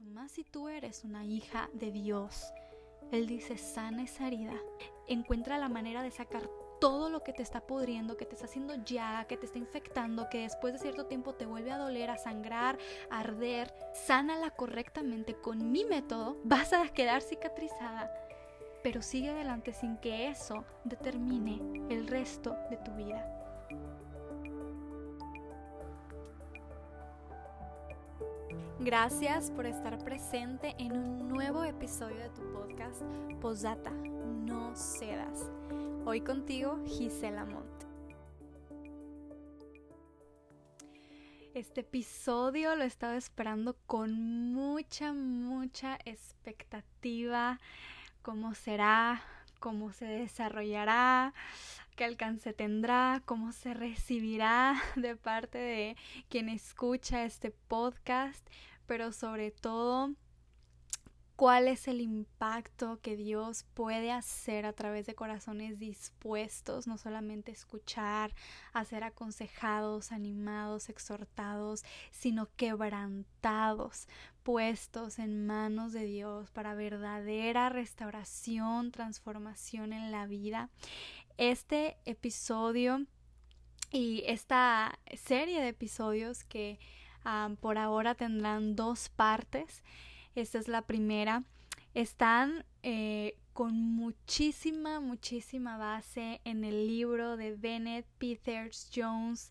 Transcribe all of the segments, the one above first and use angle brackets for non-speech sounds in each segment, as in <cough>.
más si tú eres una hija de Dios. Él dice, sana esa herida, encuentra la manera de sacar todo lo que te está pudriendo, que te está haciendo ya, que te está infectando, que después de cierto tiempo te vuelve a doler, a sangrar, a arder, sánala correctamente con mi método, vas a quedar cicatrizada, pero sigue adelante sin que eso determine el resto de tu vida. Gracias por estar presente en un nuevo episodio de tu podcast Posdata, no cedas. Hoy contigo, Gisela Montt. Este episodio lo he estado esperando con mucha, mucha expectativa. ¿Cómo será? ¿Cómo se desarrollará? ¿Qué alcance tendrá? ¿Cómo se recibirá <laughs> de parte de quien escucha este podcast? Pero sobre todo cuál es el impacto que Dios puede hacer a través de corazones dispuestos, no solamente escuchar, a ser aconsejados, animados, exhortados, sino quebrantados, puestos en manos de Dios para verdadera restauración, transformación en la vida. Este episodio y esta serie de episodios que por ahora tendrán dos partes, esta es la primera. Están eh, con muchísima, muchísima base en el libro de Bennett Peters Jones,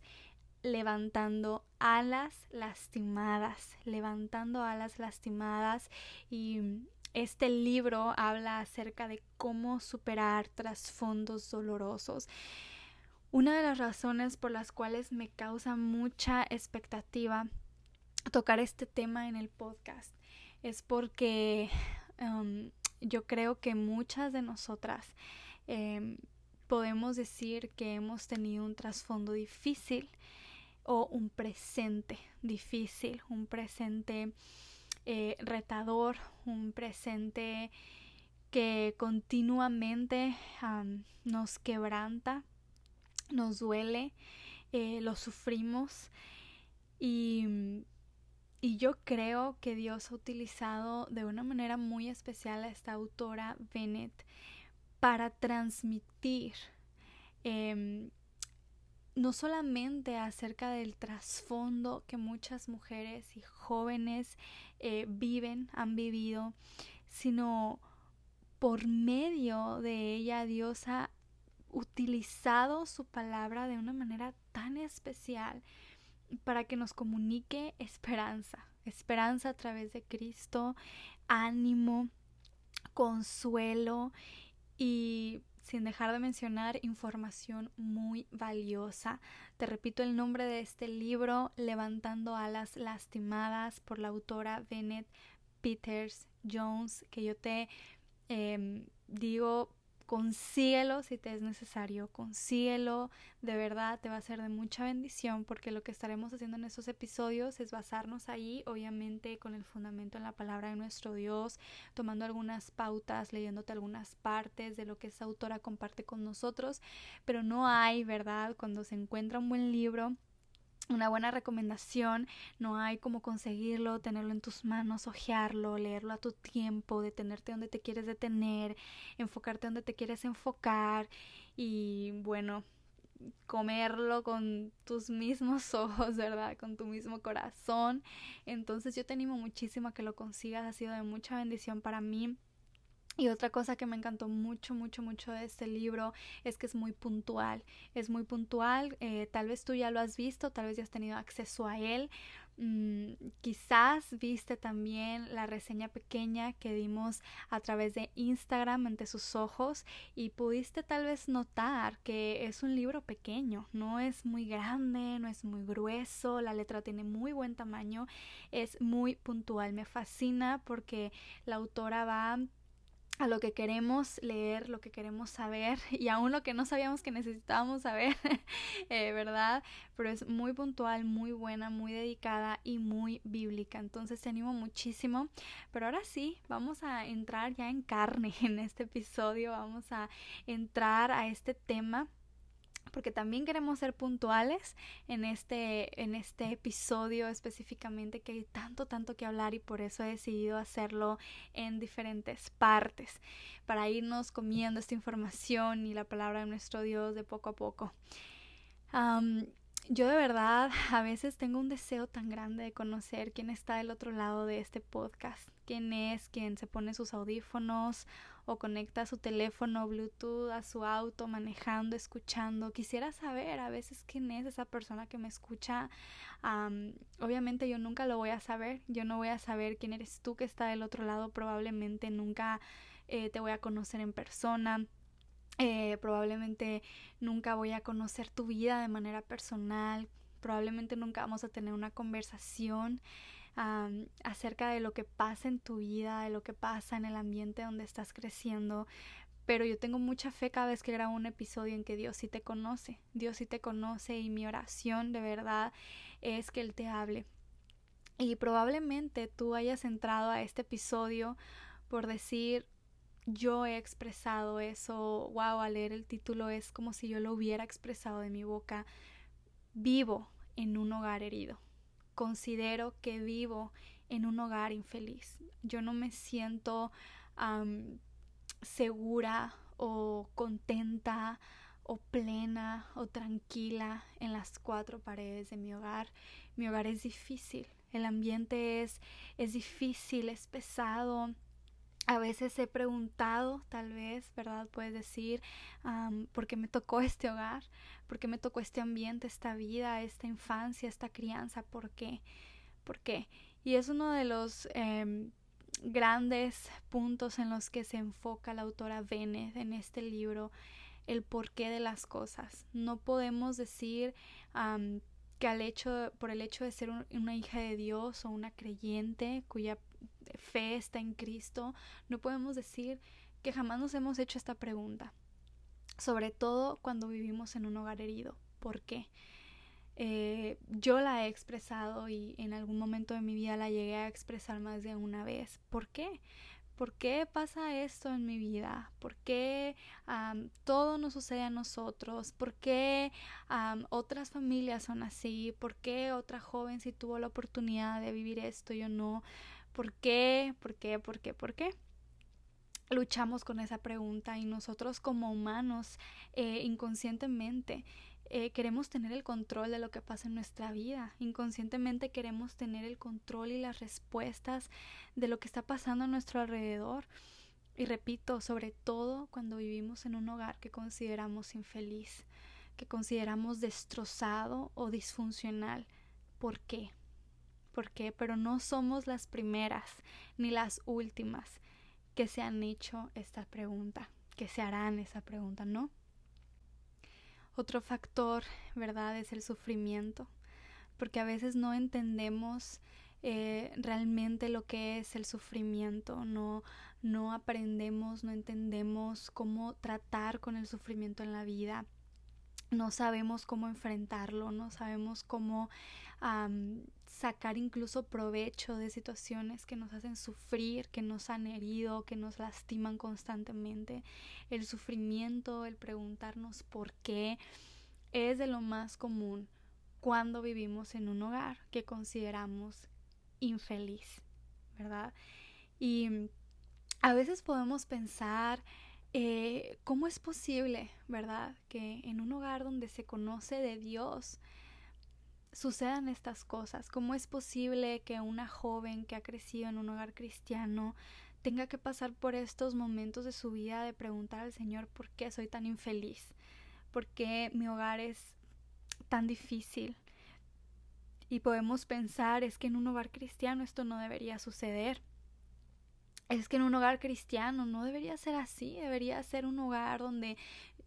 levantando alas lastimadas, levantando alas lastimadas y este libro habla acerca de cómo superar trasfondos dolorosos. Una de las razones por las cuales me causa mucha expectativa tocar este tema en el podcast es porque um, yo creo que muchas de nosotras em, podemos decir que hemos tenido un trasfondo difícil o un presente difícil, un presente eh, retador, un presente que continuamente nos quebranta, nos duele, eh, lo sufrimos. Y y yo creo que Dios ha utilizado de una manera muy especial a esta autora Bennett para transmitir em, no solamente acerca del trasfondo que muchas mujeres y jóvenes eh, viven, han vivido, sino por medio de ella Dios ha utilizado su palabra de una manera tan especial para que nos comunique esperanza, esperanza a través de Cristo, ánimo, consuelo y sin dejar de mencionar información muy valiosa. Te repito el nombre de este libro, Levantando alas lastimadas, por la autora Bennett Peters Jones, que yo te em, digo consíguelo si te es necesario, consíguelo, de verdad te va a ser de mucha bendición porque lo que estaremos haciendo en estos episodios es basarnos ahí, obviamente con el fundamento en la palabra de nuestro Dios, tomando algunas pautas, leyéndote algunas partes de lo que esa autora comparte con nosotros, pero no hay, ¿verdad? Cuando se encuentra un buen libro, una buena recomendación, no hay como conseguirlo, tenerlo en tus manos, ojearlo, leerlo a tu tiempo, detenerte donde te quieres detener, enfocarte donde te quieres enfocar y bueno, comerlo con tus mismos <laughs> ojos, ¿verdad? Con tu mismo corazón. Entonces yo te animo muchísimo a que lo consigas, ha sido de mucha bendición para mí. Y otra cosa que me encantó mucho, mucho, mucho de este libro es que es muy puntual. Es muy puntual. Eh, tal vez tú ya lo has visto, tal vez ya has tenido acceso a él. Mm, quizás viste también la reseña pequeña que dimos a través de Instagram ante sus ojos y pudiste tal vez notar que es un libro pequeño. No es muy grande, no es muy grueso. La letra tiene muy buen tamaño. Es muy puntual. Me fascina porque la autora va a lo que queremos leer, lo que queremos saber <laughs> y aún lo que no sabíamos que necesitábamos saber, <laughs> eh, ¿verdad? Pero es muy puntual, muy buena, muy dedicada y muy bíblica. Entonces te animo muchísimo. Pero ahora sí, vamos a entrar ya en carne <laughs> en este episodio, vamos a entrar a este tema porque también queremos ser puntuales en este, en este episodio específicamente que hay tanto, tanto que hablar y por eso he decidido hacerlo en diferentes partes, para irnos comiendo esta información y la palabra de nuestro Dios de poco a poco. Yo de verdad a veces tengo un deseo tan grande de conocer quién está del otro lado de este podcast, quién es quien se pone sus audífonos o conecta su teléfono Bluetooth a su auto manejando, escuchando. Quisiera saber a veces quién es esa persona que me escucha. obviamente yo nunca lo voy a saber, yo no voy a saber quién eres tú que está del otro lado, probablemente nunca eh, te voy a conocer en persona. Eh, probablemente nunca voy a conocer tu vida de manera personal, probablemente nunca vamos a tener una conversación acerca de lo que pasa en tu vida, de lo que pasa en el ambiente donde estás creciendo. Pero yo tengo mucha fe cada vez que grabo un episodio en que Dios sí te conoce, Dios sí te conoce y mi oración de verdad es que Él te hable. Y probablemente tú hayas entrado a este episodio por decir, yo he expresado eso, wow, al leer el título es como si yo lo hubiera expresado de mi boca, vivo en un hogar herido considero que vivo en un hogar infeliz. Yo no me siento segura o contenta o plena o tranquila en las cuatro paredes de mi hogar. Mi hogar es difícil, el ambiente es, es difícil, es pesado, a veces he preguntado, tal vez, ¿verdad? Puedes decir, ¿por qué me tocó este hogar? ¿Por qué me tocó este ambiente, esta vida, esta infancia, esta crianza? ¿Por qué? ¿Por qué? Y es uno de los em, grandes puntos en los que se enfoca la autora Bennett en este libro, el porqué de las cosas. No podemos decir que al hecho, por el hecho de ser una hija de Dios o una creyente cuya fe está en Cristo, no podemos decir que jamás nos hemos hecho esta pregunta, sobre todo cuando vivimos en un hogar herido. ¿Por qué? Eh, yo la he expresado y en algún momento de mi vida la llegué a expresar más de una vez. ¿Por qué? ¿Por qué pasa esto en mi vida? ¿Por qué todo nos sucede a nosotros? ¿Por qué otras familias son así? ¿Por qué otra joven si tuvo la oportunidad de vivir esto yo no? ¿Por qué? ¿Por qué? ¿Por qué? ¿Por qué? Luchamos con esa pregunta y nosotros como humanos eh, inconscientemente eh, queremos tener el control de lo que pasa en nuestra vida. Inconscientemente queremos tener el control y las respuestas de lo que está pasando a nuestro alrededor. Y repito, sobre todo cuando vivimos en un hogar que consideramos infeliz, que consideramos destrozado o disfuncional. ¿Por qué? Por qué, pero no somos las primeras ni las últimas que se han hecho esta pregunta, que se harán esa pregunta, ¿no? Otro factor, ¿verdad?, es el sufrimiento, porque a veces no entendemos eh, realmente lo que es el sufrimiento, no, no aprendemos, no entendemos cómo tratar con el sufrimiento en la vida, no sabemos cómo enfrentarlo, no sabemos cómo sacar incluso provecho de situaciones que nos hacen sufrir, que nos han herido, que nos lastiman constantemente. El sufrimiento, el preguntarnos por qué, es de lo más común cuando vivimos en un hogar que consideramos infeliz, ¿verdad? Y a veces podemos pensar eh, cómo es posible, ¿verdad? Que en un hogar donde se conoce de Dios, sucedan estas cosas? ¿Cómo es posible que una joven que ha crecido en un hogar cristiano tenga que pasar por estos momentos de su vida de preguntar al Señor por qué soy tan infeliz? ¿Por qué mi hogar es tan difícil? Y podemos pensar, es que en un hogar cristiano esto no debería suceder es que en un hogar cristiano no debería ser así, debería ser un hogar donde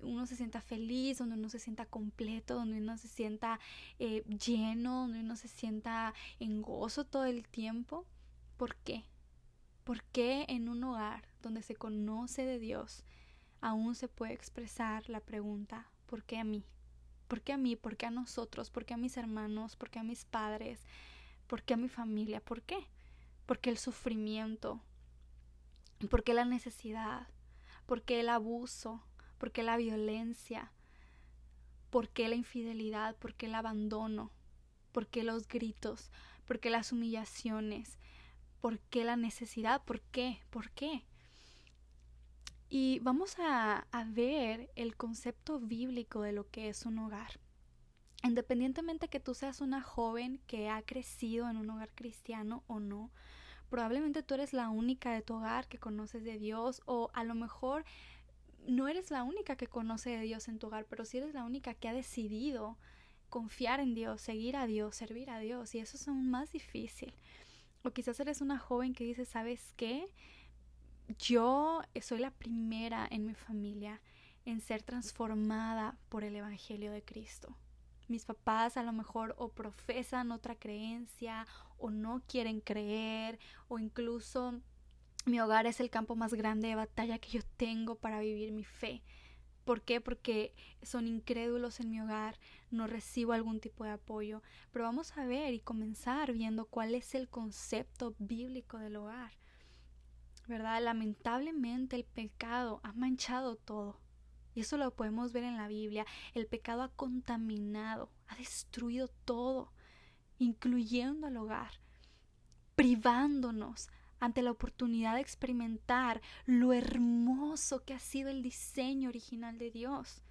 uno se sienta feliz, donde uno se sienta completo, donde uno se sienta eh, lleno, donde uno se sienta en gozo todo el tiempo. ¿Por qué? ¿Por qué en un hogar donde se conoce de Dios aún se puede expresar la pregunta ¿por qué a mí? ¿Por qué a mí? ¿Por qué a nosotros? ¿Por qué a mis hermanos? ¿Por qué a mis padres? ¿Por qué a mi familia? ¿Por qué? Porque el sufrimiento, ¿Por qué la necesidad? ¿Por qué el abuso? ¿Por qué la violencia? ¿Por qué la infidelidad? ¿Por qué el abandono? ¿Por qué los gritos? ¿Por qué las humillaciones? ¿Por qué la necesidad? ¿Por qué? ¿Por qué? Y vamos a, ver el concepto bíblico de lo que es un hogar. Independientemente que tú seas una joven que ha crecido en un hogar cristiano o no, probablemente tú eres la única de tu hogar que conoces de Dios o a lo mejor no eres la única que conoce de Dios en tu hogar, pero sí eres la única que ha decidido confiar en Dios, seguir a Dios, servir a Dios y eso es aún más difícil. O quizás eres una joven que dice, ¿sabes qué? Yo soy la primera en mi familia en ser transformada por el Evangelio de Cristo mis papás a lo mejor o profesan otra creencia o no quieren creer o incluso mi hogar es el campo más grande de batalla que yo tengo para vivir mi fe. ¿Por qué? Porque son incrédulos en mi hogar, no recibo algún tipo de apoyo. Pero vamos a ver y comenzar viendo cuál es el concepto bíblico del hogar. ¿Verdad? Lamentablemente el pecado ha manchado todo. Y eso lo podemos ver en la Biblia. El pecado ha contaminado, ha destruido todo, incluyendo el hogar, privándonos ante la oportunidad de experimentar lo hermoso que ha sido el diseño original de Dios.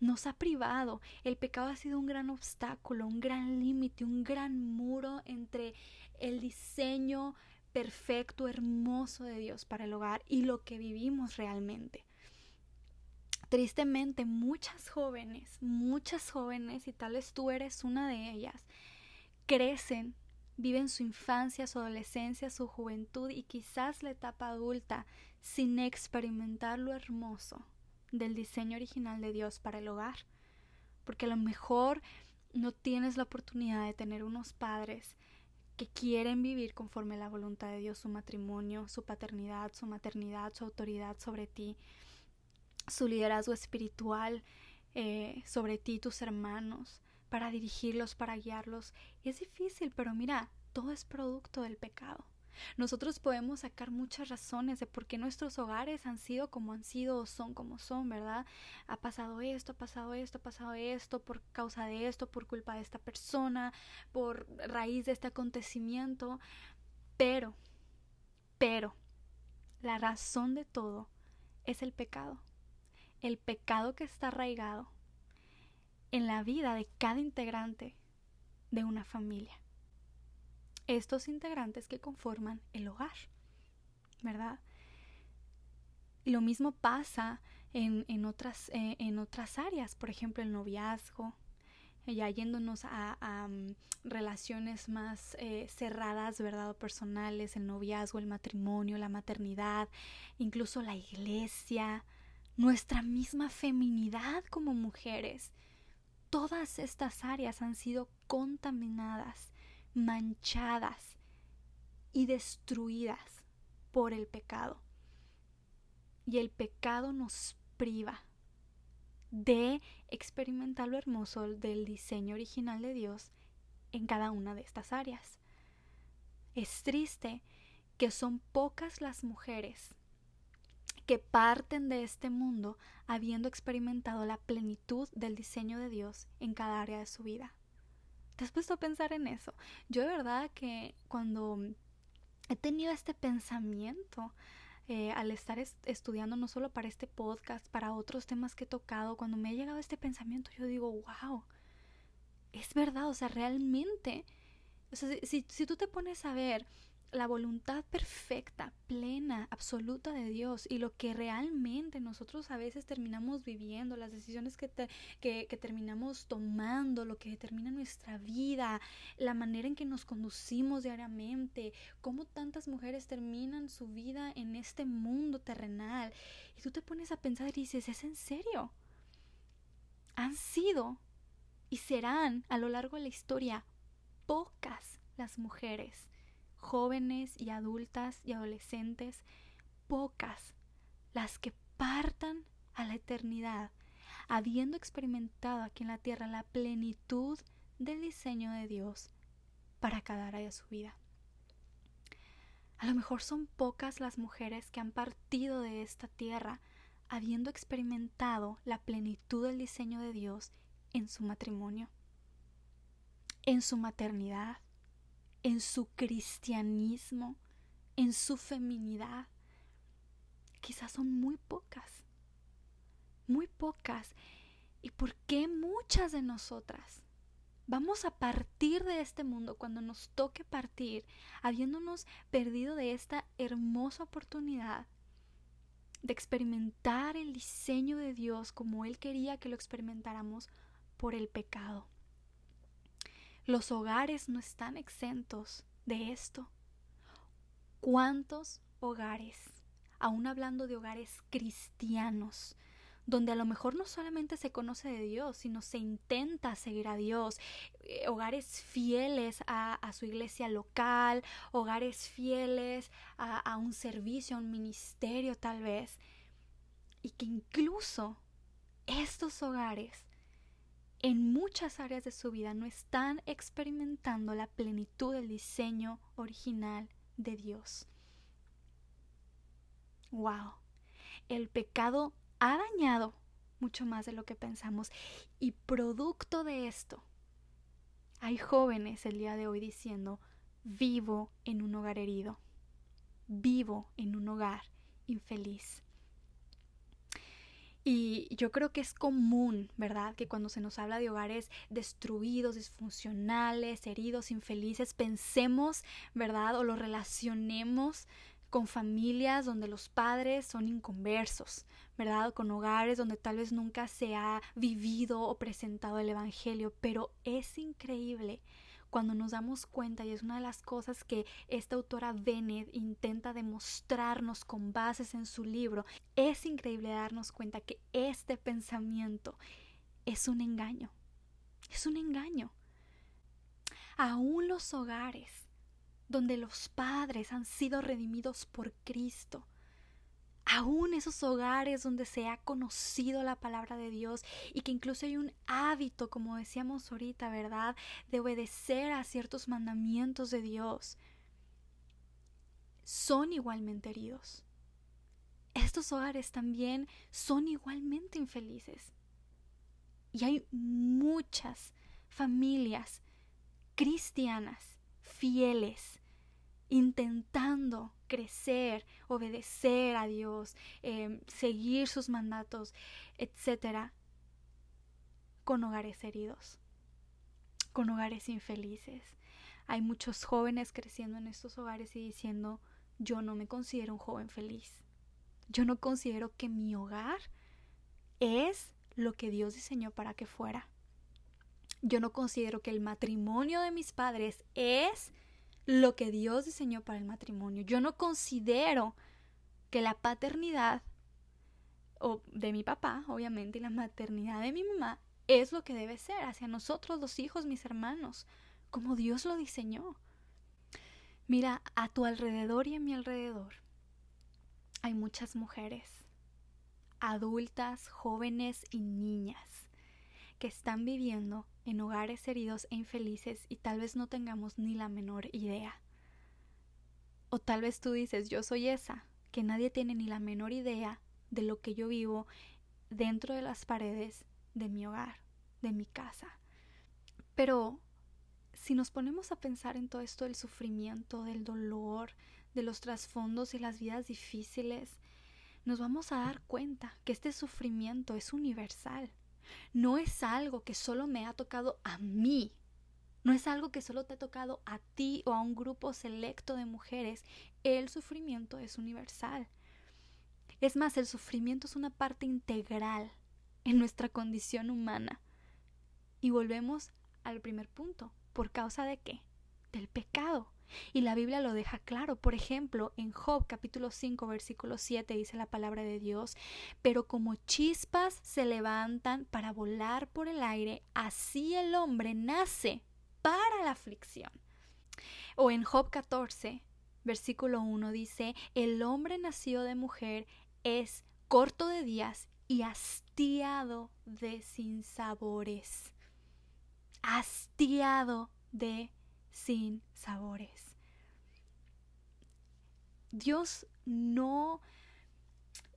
Nos ha privado. El pecado ha sido un gran obstáculo, un gran límite, un gran muro entre el diseño perfecto, hermoso de Dios para el hogar y lo que vivimos realmente. Tristemente, muchas jóvenes, muchas jóvenes, y tal vez tú eres una de ellas, crecen, viven su infancia, su adolescencia, su juventud y quizás la etapa adulta sin experimentar lo hermoso del diseño original de Dios para el hogar. Porque a lo mejor no tienes la oportunidad de tener unos padres que quieren vivir conforme la voluntad de Dios su matrimonio, su paternidad, su maternidad, su autoridad sobre ti su liderazgo espiritual eh, sobre ti tus hermanos, para dirigirlos, para guiarlos. Y es difícil, pero mira, todo es producto del pecado. Nosotros podemos sacar muchas razones de por qué nuestros hogares han sido como han sido o son como son, ¿verdad? Ha pasado esto, ha pasado esto, ha pasado esto, por causa de esto, por culpa de esta persona, por raíz de este acontecimiento. Pero, pero, la razón de todo es el pecado el pecado que está arraigado en la vida de cada integrante de una familia. Estos integrantes que conforman el hogar, ¿verdad? Lo mismo pasa en, otras, eh, en otras áreas, por ejemplo, el noviazgo, ya yéndonos a, mm, relaciones más eh, cerradas, ¿verdad? O personales, el noviazgo, el matrimonio, la maternidad, incluso la iglesia, nuestra misma feminidad como mujeres. Todas estas áreas han sido contaminadas, manchadas y destruidas por el pecado. Y el pecado nos priva de experimentar lo hermoso del diseño original de Dios en cada una de estas áreas. Es triste que son pocas las mujeres que parten de este mundo habiendo experimentado la plenitud del diseño de Dios en cada área de su vida. ¿Te has puesto a pensar en eso? Yo de verdad que cuando he tenido este pensamiento, eh, al estar estudiando no solo para este podcast, para otros temas que he tocado, cuando me ha llegado este pensamiento, yo digo, wow, es verdad, o sea, realmente, o sea, si, si tú te pones a ver la voluntad perfecta, plena, absoluta de Dios y lo que realmente nosotros a veces terminamos viviendo, las decisiones que, que, terminamos tomando, lo que determina nuestra vida, la manera en que nos conducimos diariamente, cómo tantas mujeres terminan su vida en este mundo terrenal. Y tú te pones a pensar y dices, ¿es en serio? Han sido y serán a lo largo de la historia pocas las mujeres jóvenes y adultas y adolescentes, pocas las que partan a la eternidad, habiendo experimentado aquí en la tierra la plenitud del diseño de Dios para cada área de su vida. A lo mejor son pocas las mujeres que han partido de esta tierra habiendo experimentado la plenitud del diseño de Dios en su matrimonio, en su maternidad, en su cristianismo, en su feminidad. Quizás son muy pocas, muy pocas. ¿Y por qué muchas de nosotras vamos a partir de este mundo cuando nos toque partir, habiéndonos perdido de esta hermosa oportunidad de experimentar el diseño de Dios como Él quería que lo experimentáramos por el pecado? Los hogares no están exentos de esto. ¿Cuántos hogares, aún hablando de hogares cristianos, donde a lo mejor no solamente se conoce de Dios, sino se intenta seguir a Dios, eh, hogares fieles a, su iglesia local, hogares fieles a, a un servicio, a un ministerio tal vez, y que incluso estos hogares en muchas áreas de su vida no están experimentando la plenitud del diseño original de Dios. Wow. El pecado ha dañado mucho más de lo que pensamos y producto de esto hay jóvenes el día de hoy diciendo vivo en un hogar herido, vivo en un hogar infeliz. Y yo creo que es común, ¿verdad? Que cuando se nos habla de hogares destruidos, disfuncionales, heridos, infelices, pensemos, ¿verdad? O lo relacionemos con familias donde los padres son inconversos, ¿verdad? Con hogares donde tal vez nunca se ha vivido o presentado el Evangelio, pero es increíble cuando nos damos cuenta, y es una de las cosas que esta autora Bennett intenta demostrarnos con bases en su libro, es increíble darnos cuenta que este pensamiento es un engaño, es un engaño. Aún los hogares donde los padres han sido redimidos por Cristo, aún esos hogares donde se ha conocido la palabra de Dios y que incluso hay un hábito, como decíamos ahorita, ¿verdad?, de obedecer a ciertos mandamientos de Dios, son igualmente heridos. Estos hogares también son igualmente infelices. Y hay muchas familias cristianas, fieles, intentando crecer, obedecer a Dios, em, seguir sus mandatos, etcétera, con hogares heridos, con hogares infelices. Hay muchos jóvenes creciendo en estos hogares y diciendo, yo no me considero un joven feliz. Yo no considero que mi hogar es lo que Dios diseñó para que fuera. Yo no considero que el matrimonio de mis padres es lo que Dios diseñó para el matrimonio. Yo no considero que la paternidad o de mi papá, obviamente, y la maternidad de mi mamá es lo que debe ser hacia nosotros los hijos, mis hermanos, como Dios lo diseñó. Mira, a tu alrededor y a mi alrededor hay muchas mujeres, adultas, jóvenes y niñas, que están viviendo en hogares heridos e infelices y tal vez no tengamos ni la menor idea. O tal vez tú dices, yo soy esa, que nadie tiene ni la menor idea de lo que yo vivo dentro de las paredes de mi hogar, de mi casa. Pero si nos ponemos a pensar en todo esto del sufrimiento, del dolor, de los trasfondos y las vidas difíciles, nos vamos a dar cuenta que este sufrimiento es universal no es algo que solo me ha tocado a mí, no es algo que solo te ha tocado a ti o a un grupo selecto de mujeres, el sufrimiento es universal. Es más, el sufrimiento es una parte integral en nuestra condición humana. Y volvemos al primer punto. ¿Por causa de qué? Del pecado. Y la Biblia lo deja claro. Por ejemplo, en Job capítulo 5 versículo 7 dice la palabra de Dios, pero como chispas se levantan para volar por el aire, así el hombre nace para la aflicción. O en Job 14 versículo 1 dice, el hombre nacido de mujer es corto de días y hastiado de sinsabores. Hastiado de sin sabores. Dios no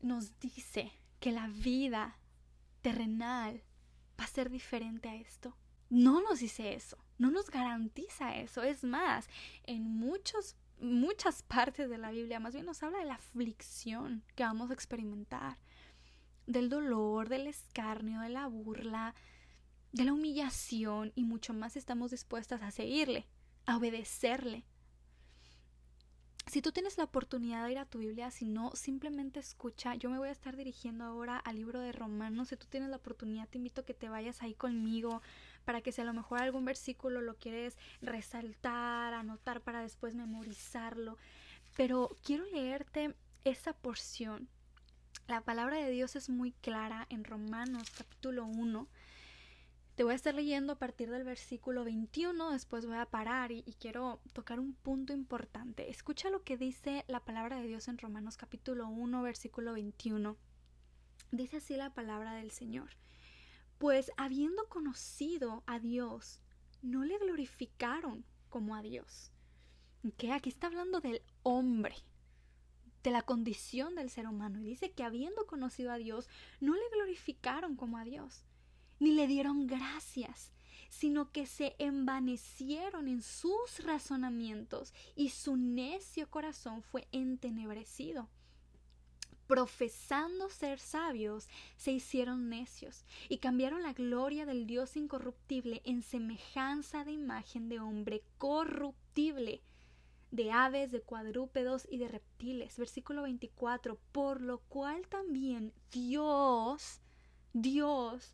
nos dice que la vida terrenal va a ser diferente a esto. No nos dice eso, no nos garantiza eso. Es más, en muchos, muchas partes de la Biblia más bien nos habla de la aflicción que vamos a experimentar, del dolor, del escarnio, de la burla, de la humillación y mucho más estamos dispuestas a seguirle, a obedecerle. Si tú tienes la oportunidad de ir a tu Biblia, si no, simplemente escucha. Yo me voy a estar dirigiendo ahora al libro de Romanos. Si tú tienes la oportunidad, te invito a que te vayas ahí conmigo para que si a lo mejor algún versículo lo quieres resaltar, anotar para después memorizarlo. Pero quiero leerte esa porción. La palabra de Dios es muy clara en Romanos capítulo 1 te voy a estar leyendo a partir del versículo 21, después voy a parar y, quiero tocar un punto importante. Escucha lo que dice la palabra de Dios en Romanos capítulo 1, versículo 21. Dice así la palabra del Señor. Pues habiendo conocido a Dios, no le glorificaron como a Dios. Que aquí está hablando del hombre, de la condición del ser humano. Y dice que habiendo conocido a Dios, no le glorificaron como a Dios ni le dieron gracias, sino que se envanecieron en sus razonamientos y su necio corazón fue entenebrecido. Profesando ser sabios, se hicieron necios y cambiaron la gloria del Dios incorruptible en semejanza de imagen de hombre corruptible, de aves, de cuadrúpedos y de reptiles. Versículo 24, por lo cual también Dios, Dios,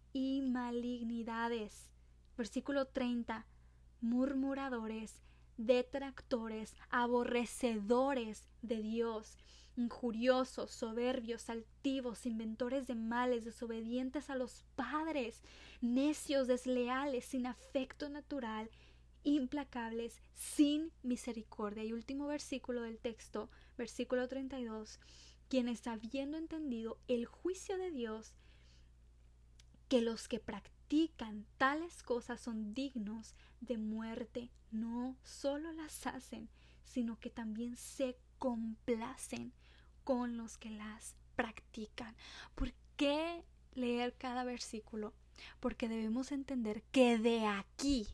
y malignidades. Versículo 30. Murmuradores, detractores, aborrecedores de Dios, injuriosos, soberbios, altivos, inventores de males, desobedientes a los padres, necios, desleales, sin afecto natural, implacables, sin misericordia. Y último versículo del texto, versículo 32, quienes habiendo entendido el juicio de Dios, que los que practican tales cosas son dignos de muerte, no solo las hacen, sino que también se complacen con los que las practican. ¿Por qué leer cada versículo? Porque debemos entender que de aquí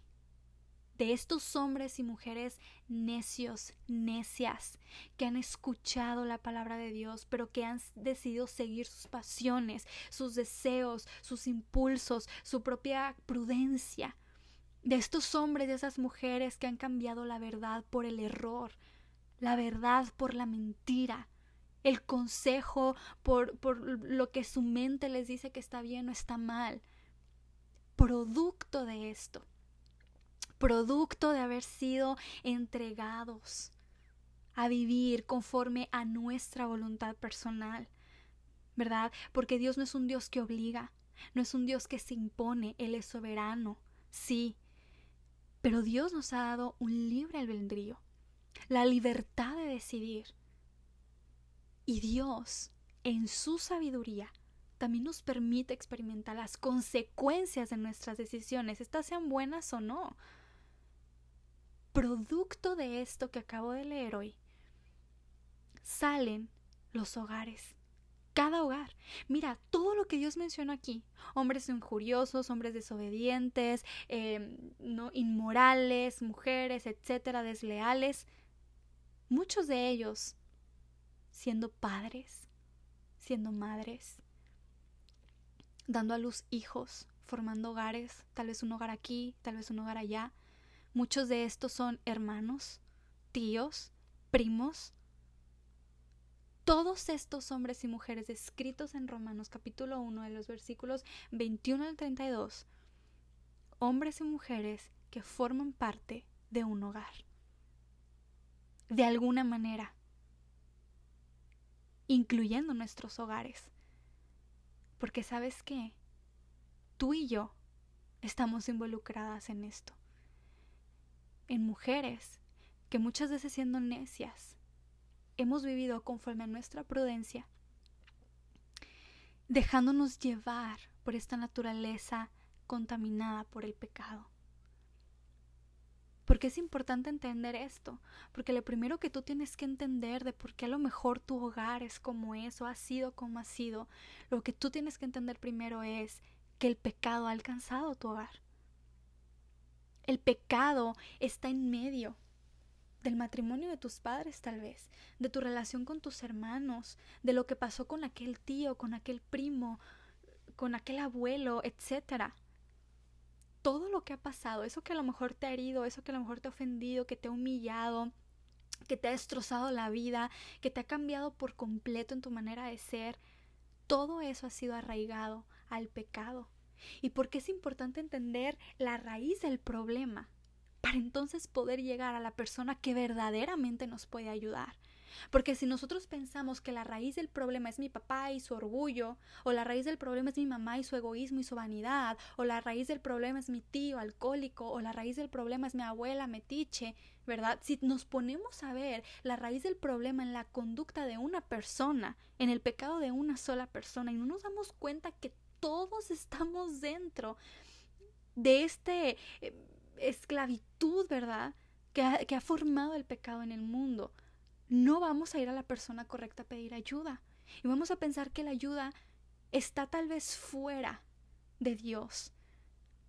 de estos hombres y mujeres necios, necias, que han escuchado la palabra de Dios, pero que han decidido seguir sus pasiones, sus deseos, sus impulsos, su propia prudencia. De estos hombres y esas mujeres que han cambiado la verdad por el error, la verdad por la mentira, el consejo por, por lo que su mente les dice que está bien o está mal. Producto de esto producto de haber sido entregados a vivir conforme a nuestra voluntad personal, ¿verdad? Porque Dios no es un Dios que obliga, no es un Dios que se impone, Él es soberano, sí, pero Dios nos ha dado un libre albedrío, la libertad de decidir. Y Dios, en su sabiduría, también nos permite experimentar las consecuencias de nuestras decisiones, estas sean buenas o no. Producto de esto que acabo de leer hoy, salen los hogares. Cada hogar. Mira, todo lo que Dios menciona aquí. Hombres injuriosos, hombres desobedientes, em, no, inmorales, mujeres, etcétera, desleales. Muchos de ellos siendo padres, siendo madres, dando a luz hijos, formando hogares, tal vez un hogar aquí, tal vez un hogar allá. Muchos de estos son hermanos, tíos, primos. Todos estos hombres y mujeres escritos en Romanos capítulo 1 de los versículos 21 al 32, hombres y mujeres que forman parte de un hogar. De alguna manera, incluyendo nuestros hogares. Porque sabes qué, tú y yo estamos involucradas en esto. En mujeres que muchas veces siendo necias, hemos vivido conforme a nuestra prudencia, dejándonos llevar por esta naturaleza contaminada por el pecado. Porque es importante entender esto, porque lo primero que tú tienes que entender de por qué a lo mejor tu hogar es como es o ha sido como ha sido, lo que tú tienes que entender primero es que el pecado ha alcanzado tu hogar. El pecado está en medio del matrimonio de tus padres tal vez, de tu relación con tus hermanos, de lo que pasó con aquel tío, con aquel primo, con aquel abuelo, etcétera todo lo que ha pasado, eso que a lo mejor te ha herido, eso que a lo mejor te ha ofendido, que te ha humillado, que te ha destrozado la vida, que te ha cambiado por completo en tu manera de ser, todo eso ha sido arraigado al pecado. ¿Y por qué es importante entender la raíz del problema? Para entonces poder llegar a la persona que verdaderamente nos puede ayudar. Porque si nosotros pensamos que la raíz del problema es mi papá y su orgullo, o la raíz del problema es mi mamá y su egoísmo y su vanidad, o la raíz del problema es mi tío alcohólico, o la raíz del problema es mi abuela metiche, ¿verdad? Si nos ponemos a ver la raíz del problema en la conducta de una persona, en el pecado de una sola persona, y no nos damos cuenta que todos estamos dentro de este eh, esclavitud, ¿verdad? Que que ha formado el pecado en el mundo no vamos a ir a la persona correcta a pedir ayuda. Y vamos a pensar que la ayuda está tal vez fuera de Dios.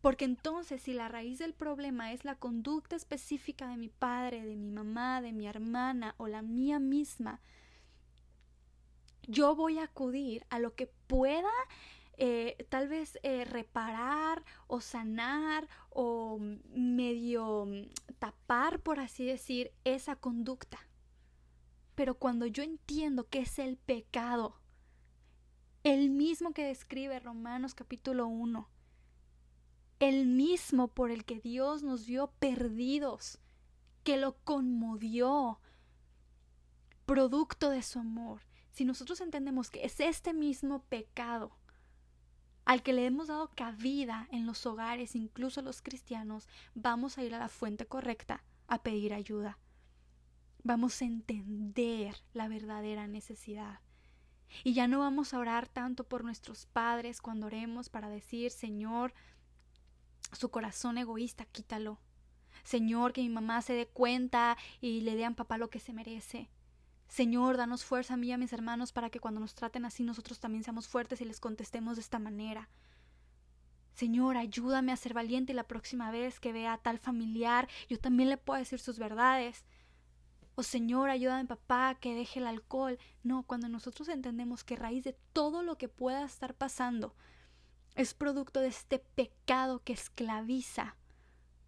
Porque entonces si la raíz del problema es la conducta específica de mi padre, de mi mamá, de mi hermana o la mía misma, yo voy a acudir a lo que pueda eh, tal vez eh, reparar o sanar o medio tapar, por así decir, esa conducta. Pero cuando yo entiendo que es el pecado, el mismo que describe Romanos capítulo 1, el mismo por el que Dios nos vio perdidos, que lo conmovió, producto de su amor. Si nosotros entendemos que es este mismo pecado al que le hemos dado cabida en los hogares, incluso los cristianos, vamos a ir a la fuente correcta a pedir ayuda vamos a entender la verdadera necesidad. Y ya no vamos a orar tanto por nuestros padres cuando oremos para decir, Señor, su corazón egoísta, quítalo. Señor, que mi mamá se dé cuenta y le dé a papá lo que se merece. Señor, danos fuerza a mí y a mis hermanos para que cuando nos traten así nosotros también seamos fuertes y les contestemos de esta manera. Señor, ayúdame a ser valiente y la próxima vez que vea a tal familiar yo también le pueda decir sus verdades o Señor, ayúdame papá que deje el alcohol. No, cuando nosotros entendemos que raíz de todo lo que pueda estar pasando es producto de este pecado que esclaviza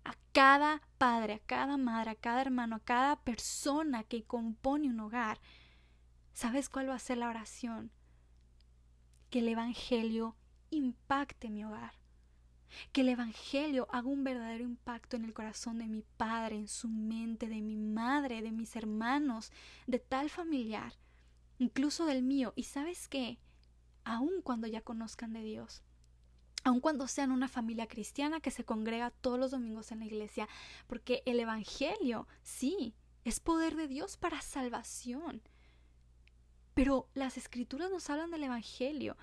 a cada padre, a cada madre, a cada hermano, a cada persona que compone un hogar, ¿sabes cuál va a ser la oración? Que el Evangelio impacte mi hogar que el Evangelio haga un verdadero impacto en el corazón de mi padre, en su mente, de mi madre, de mis hermanos, de tal familiar, incluso del mío. Y sabes qué, aun cuando ya conozcan de Dios, aun cuando sean una familia cristiana que se congrega todos los domingos en la iglesia, porque el Evangelio, sí, es poder de Dios para salvación. Pero las escrituras nos hablan del Evangelio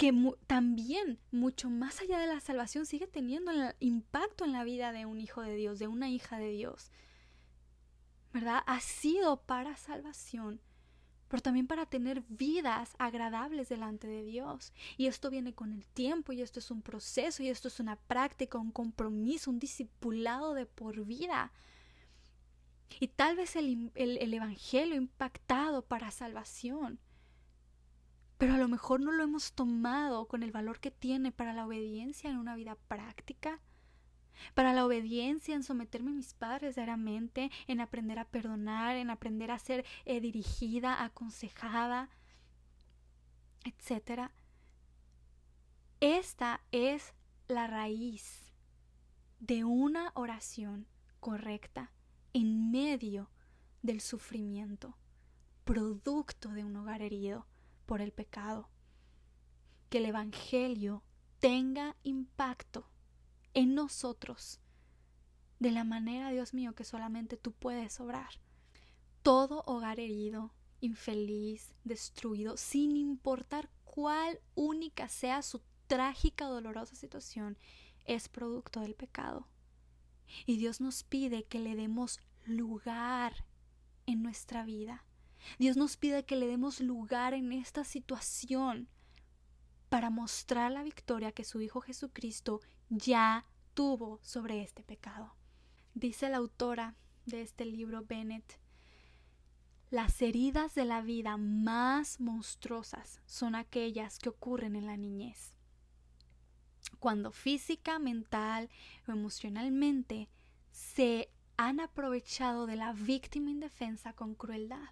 que también, mucho más allá de la salvación, sigue teniendo impacto en la vida de un hijo de Dios, de una hija de Dios. ¿Verdad? Ha sido para salvación, pero también para tener vidas agradables delante de Dios. Y esto viene con el tiempo, y esto es un proceso, y esto es una práctica, un compromiso, un discipulado de por vida. Y tal vez el, el Evangelio impactado para salvación pero a lo mejor no lo hemos tomado con el valor que tiene para la obediencia en una vida práctica, para la obediencia en someterme a mis padres diariamente, en aprender a perdonar, en aprender a ser eh, dirigida, aconsejada, etc. Esta es la raíz de una oración correcta en medio del sufrimiento, producto de un hogar herido por el pecado. Que el Evangelio tenga impacto en nosotros de la manera, Dios mío, que solamente tú puedes obrar. Todo hogar herido, infeliz, destruido, sin importar cuál única sea su trágica dolorosa situación, es producto del pecado. Y Dios nos pide que le demos lugar en nuestra vida Dios nos pide que le demos lugar en esta situación para mostrar la victoria que su Hijo Jesucristo ya tuvo sobre este pecado. Dice la autora de este libro, Bennett, las heridas de la vida más monstruosas son aquellas que ocurren en la niñez, cuando física, mental o emocionalmente se han aprovechado de la víctima indefensa con crueldad.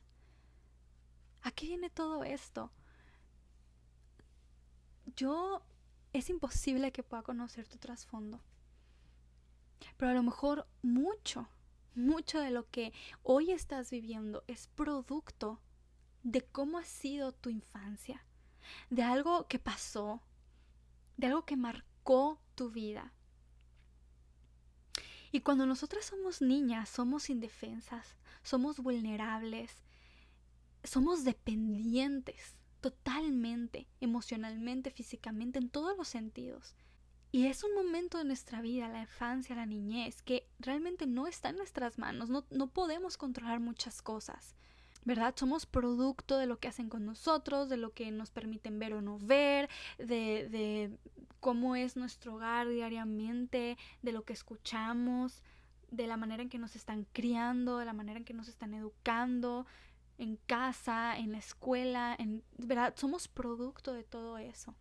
¿A qué viene todo esto? Yo es imposible que pueda conocer tu trasfondo. Pero a lo mejor mucho, mucho de lo que hoy estás viviendo es producto de cómo ha sido tu infancia, de algo que pasó, de algo que marcó tu vida. Y cuando nosotras somos niñas, somos indefensas, somos vulnerables, somos dependientes totalmente, emocionalmente, físicamente, en todos los sentidos. Y es un momento de nuestra vida, la infancia, la niñez, que realmente no está en nuestras manos, no, no podemos controlar muchas cosas. ¿verdad? Somos producto de lo que hacen con nosotros, de lo que nos permiten ver o no ver, de, de, cómo es nuestro hogar diariamente, de lo que escuchamos, de la manera en que nos están criando, de la manera en que nos están educando, en casa, en la escuela, en verdad somos producto de todo eso.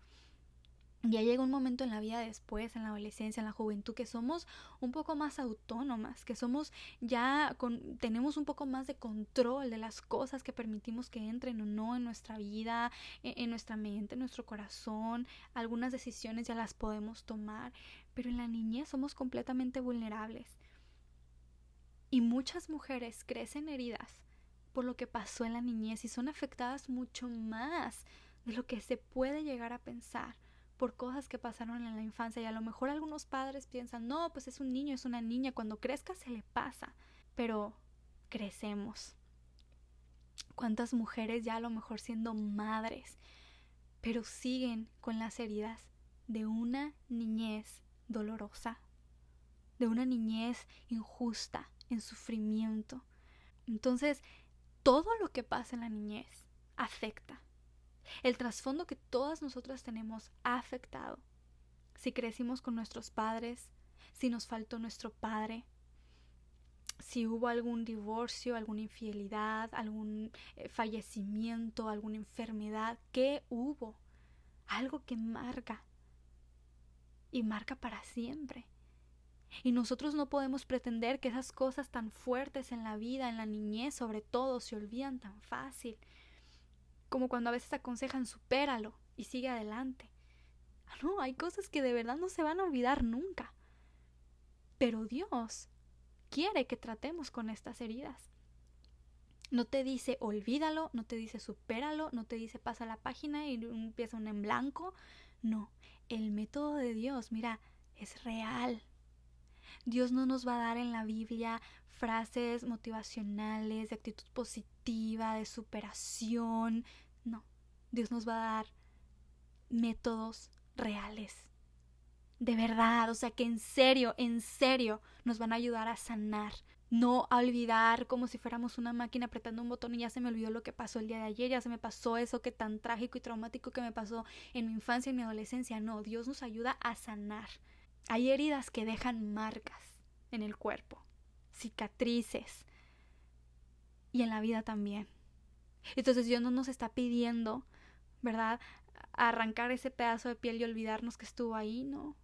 Ya llega un momento en la vida después, en la adolescencia, en la juventud, que somos un poco más autónomas, que somos ya con, tenemos un poco más de control de las cosas que permitimos que entren o no en nuestra vida, en, en nuestra mente, en nuestro corazón. Algunas decisiones ya las podemos tomar, pero en la niñez somos completamente vulnerables. Y muchas mujeres crecen heridas por lo que pasó en la niñez y son afectadas mucho más de lo que se puede llegar a pensar por cosas que pasaron en la infancia y a lo mejor algunos padres piensan, no, pues es un niño, es una niña, cuando crezca se le pasa, pero crecemos. ¿Cuántas mujeres ya a lo mejor siendo madres, pero siguen con las heridas de una niñez dolorosa, de una niñez injusta, en sufrimiento? Entonces, todo lo que pasa en la niñez afecta. El trasfondo que todas nosotras tenemos ha afectado. Si crecimos con nuestros padres, si nos faltó nuestro padre, si hubo algún divorcio, alguna infidelidad, algún eh, fallecimiento, alguna enfermedad, ¿qué hubo? Algo que marca y marca para siempre. Y nosotros no podemos pretender que esas cosas tan fuertes en la vida, en la niñez sobre todo, se olvidan tan fácil. Como cuando a veces aconsejan supéralo y sigue adelante. No, hay cosas que de verdad no se van a olvidar nunca. Pero Dios quiere que tratemos con estas heridas. No te dice olvídalo, no te dice supéralo, no te dice pasa la página y empieza un en blanco. No, el método de Dios, mira, es real, Dios no nos va a dar en la Biblia frases motivacionales, de actitud positiva, de superación. No, Dios nos va a dar métodos reales. De verdad, o sea que en serio, en serio nos van a ayudar a sanar, no a olvidar como si fuéramos una máquina apretando un botón y ya se me olvidó lo que pasó el día de ayer, ya se me pasó eso que tan trágico y traumático que me pasó en mi infancia y en mi adolescencia. No, Dios nos ayuda a sanar. Hay heridas que dejan marcas en el cuerpo, cicatrices y en la vida también. Entonces Dios no nos está pidiendo, ¿verdad? Arrancar ese pedazo de piel y olvidarnos que estuvo ahí, no.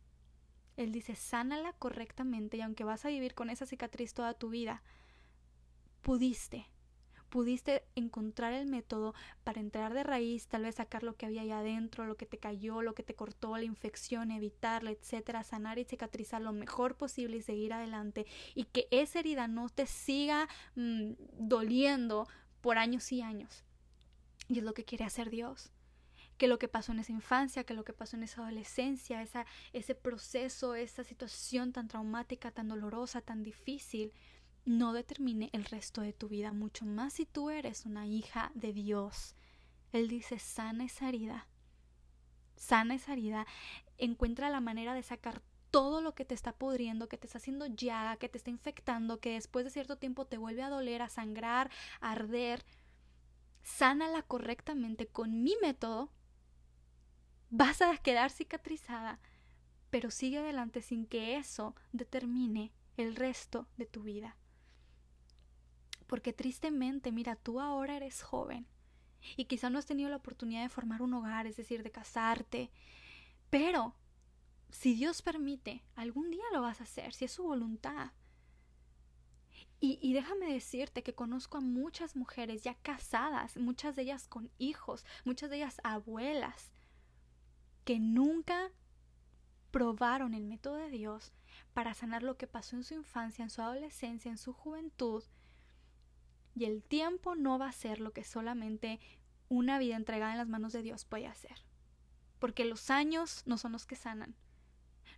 Él dice, sánala correctamente y aunque vas a vivir con esa cicatriz toda tu vida, pudiste, pudiste encontrar el método para entrar de raíz, tal vez sacar lo que había ahí adentro, lo que te cayó, lo que te cortó, la infección, evitarla, etcétera, sanar y cicatrizar lo mejor posible y seguir adelante y que esa herida no te siga mm, doliendo por años y años. Y es lo que quiere hacer Dios que lo que pasó en esa infancia, que lo que pasó en esa adolescencia, esa, ese proceso, esa situación tan traumática, tan dolorosa, tan difícil, no determine el resto de tu vida, mucho más si tú eres una hija de Dios. Él dice, sana esa herida, sana esa herida, encuentra la manera de sacar todo lo que te está pudriendo, que te está haciendo llaga, que te está infectando, que después de cierto tiempo te vuelve a doler, a sangrar, a arder. Sánala correctamente con mi método vas a quedar cicatrizada, pero sigue adelante sin que eso determine el resto de tu vida. Porque tristemente, mira, tú ahora eres joven y quizá no has tenido la oportunidad de formar un hogar, es decir, de casarte, pero si Dios permite, algún día lo vas a hacer, si es su voluntad. Y, y, déjame decirte que conozco a muchas mujeres ya casadas, muchas de ellas con hijos, muchas de ellas abuelas, que nunca probaron el método de Dios para sanar lo que pasó en su infancia, en su adolescencia, en su juventud. Y el tiempo no va a ser lo que solamente una vida entregada en las manos de Dios puede hacer. Porque los años no son los que sanan.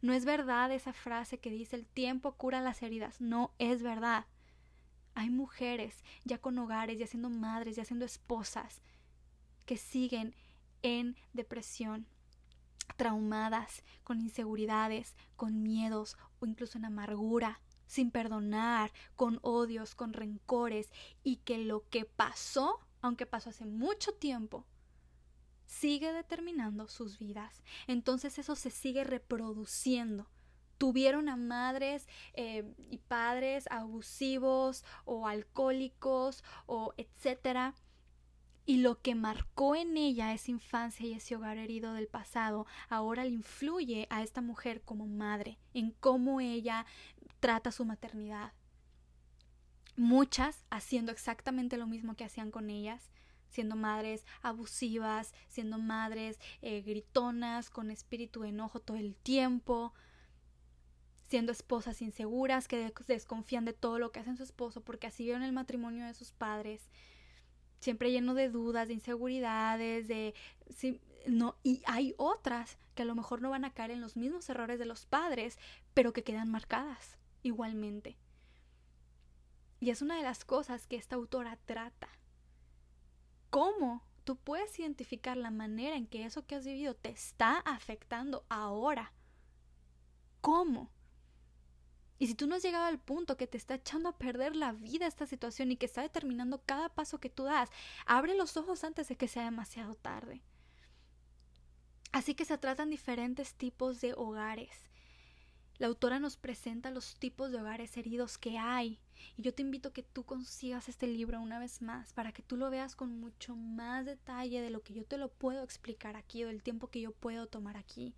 No es verdad esa frase que dice el tiempo cura las heridas. No es verdad. Hay mujeres ya con hogares, ya siendo madres, ya siendo esposas, que siguen en depresión, traumadas, con inseguridades, con miedos o incluso en amargura, sin perdonar, con odios, con rencores, y que lo que pasó, aunque pasó hace mucho tiempo, sigue determinando sus vidas. Entonces eso se sigue reproduciendo. Tuvieron a madres eh, y padres abusivos o alcohólicos o etcétera y lo que marcó en ella esa infancia y ese hogar herido del pasado ahora le influye a esta mujer como madre, en cómo ella trata su maternidad. Muchas haciendo exactamente lo mismo que hacían con ellas, siendo madres abusivas, siendo madres eh, gritonas, con espíritu de enojo todo el tiempo, siendo esposas inseguras que desconfían de todo lo que hacen su esposo porque así vieron el matrimonio de sus padres siempre lleno de dudas, de inseguridades, de no y hay otras que a lo mejor no van a caer en los mismos errores de los padres, pero que quedan marcadas igualmente. Y es una de las cosas que esta autora trata. ¿Cómo tú puedes identificar la manera en que eso que has vivido te está afectando ahora? ¿Cómo? Y si tú no has llegado al punto que te está echando a perder la vida esta situación y que está determinando cada paso que tú das, abre los ojos antes de que sea demasiado tarde. Así que se tratan diferentes tipos de hogares. La autora nos presenta los tipos de hogares heridos que hay. Y yo te invito a que tú consigas este libro una vez más para que tú lo veas con mucho más detalle de lo que yo te lo puedo explicar aquí o del tiempo que yo puedo tomar aquí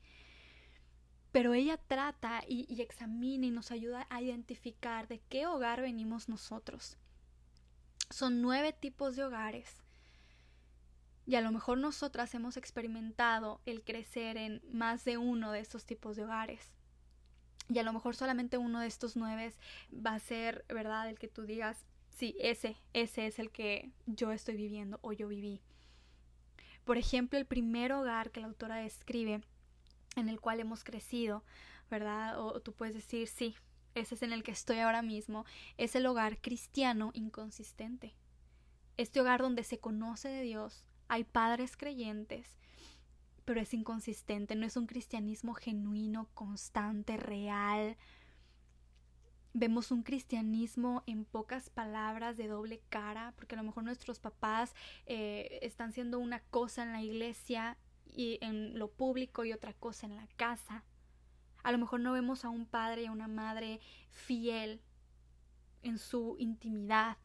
pero ella trata y, examina y nos ayuda a identificar de qué hogar venimos nosotros. Son nueve tipos de hogares. Y a lo mejor nosotras hemos experimentado el crecer en más de uno de estos tipos de hogares. Y a lo mejor solamente uno de estos nueve va a ser, ¿verdad? El que tú digas, sí, ese, ese es el que yo estoy viviendo o yo viví. Por ejemplo, el primer hogar que la autora describe en el cual hemos crecido, ¿verdad? O tú puedes decir, sí, ese es en el que estoy ahora mismo, es el hogar cristiano inconsistente. Este hogar donde se conoce de Dios, hay padres creyentes, pero es inconsistente, no es un cristianismo genuino, constante, real. Vemos un cristianismo en pocas palabras de doble cara, porque a lo mejor nuestros papás eh, están haciendo una cosa en la iglesia y en lo público y otra cosa en la casa. A lo mejor no vemos a un padre y a una madre fiel en su intimidad.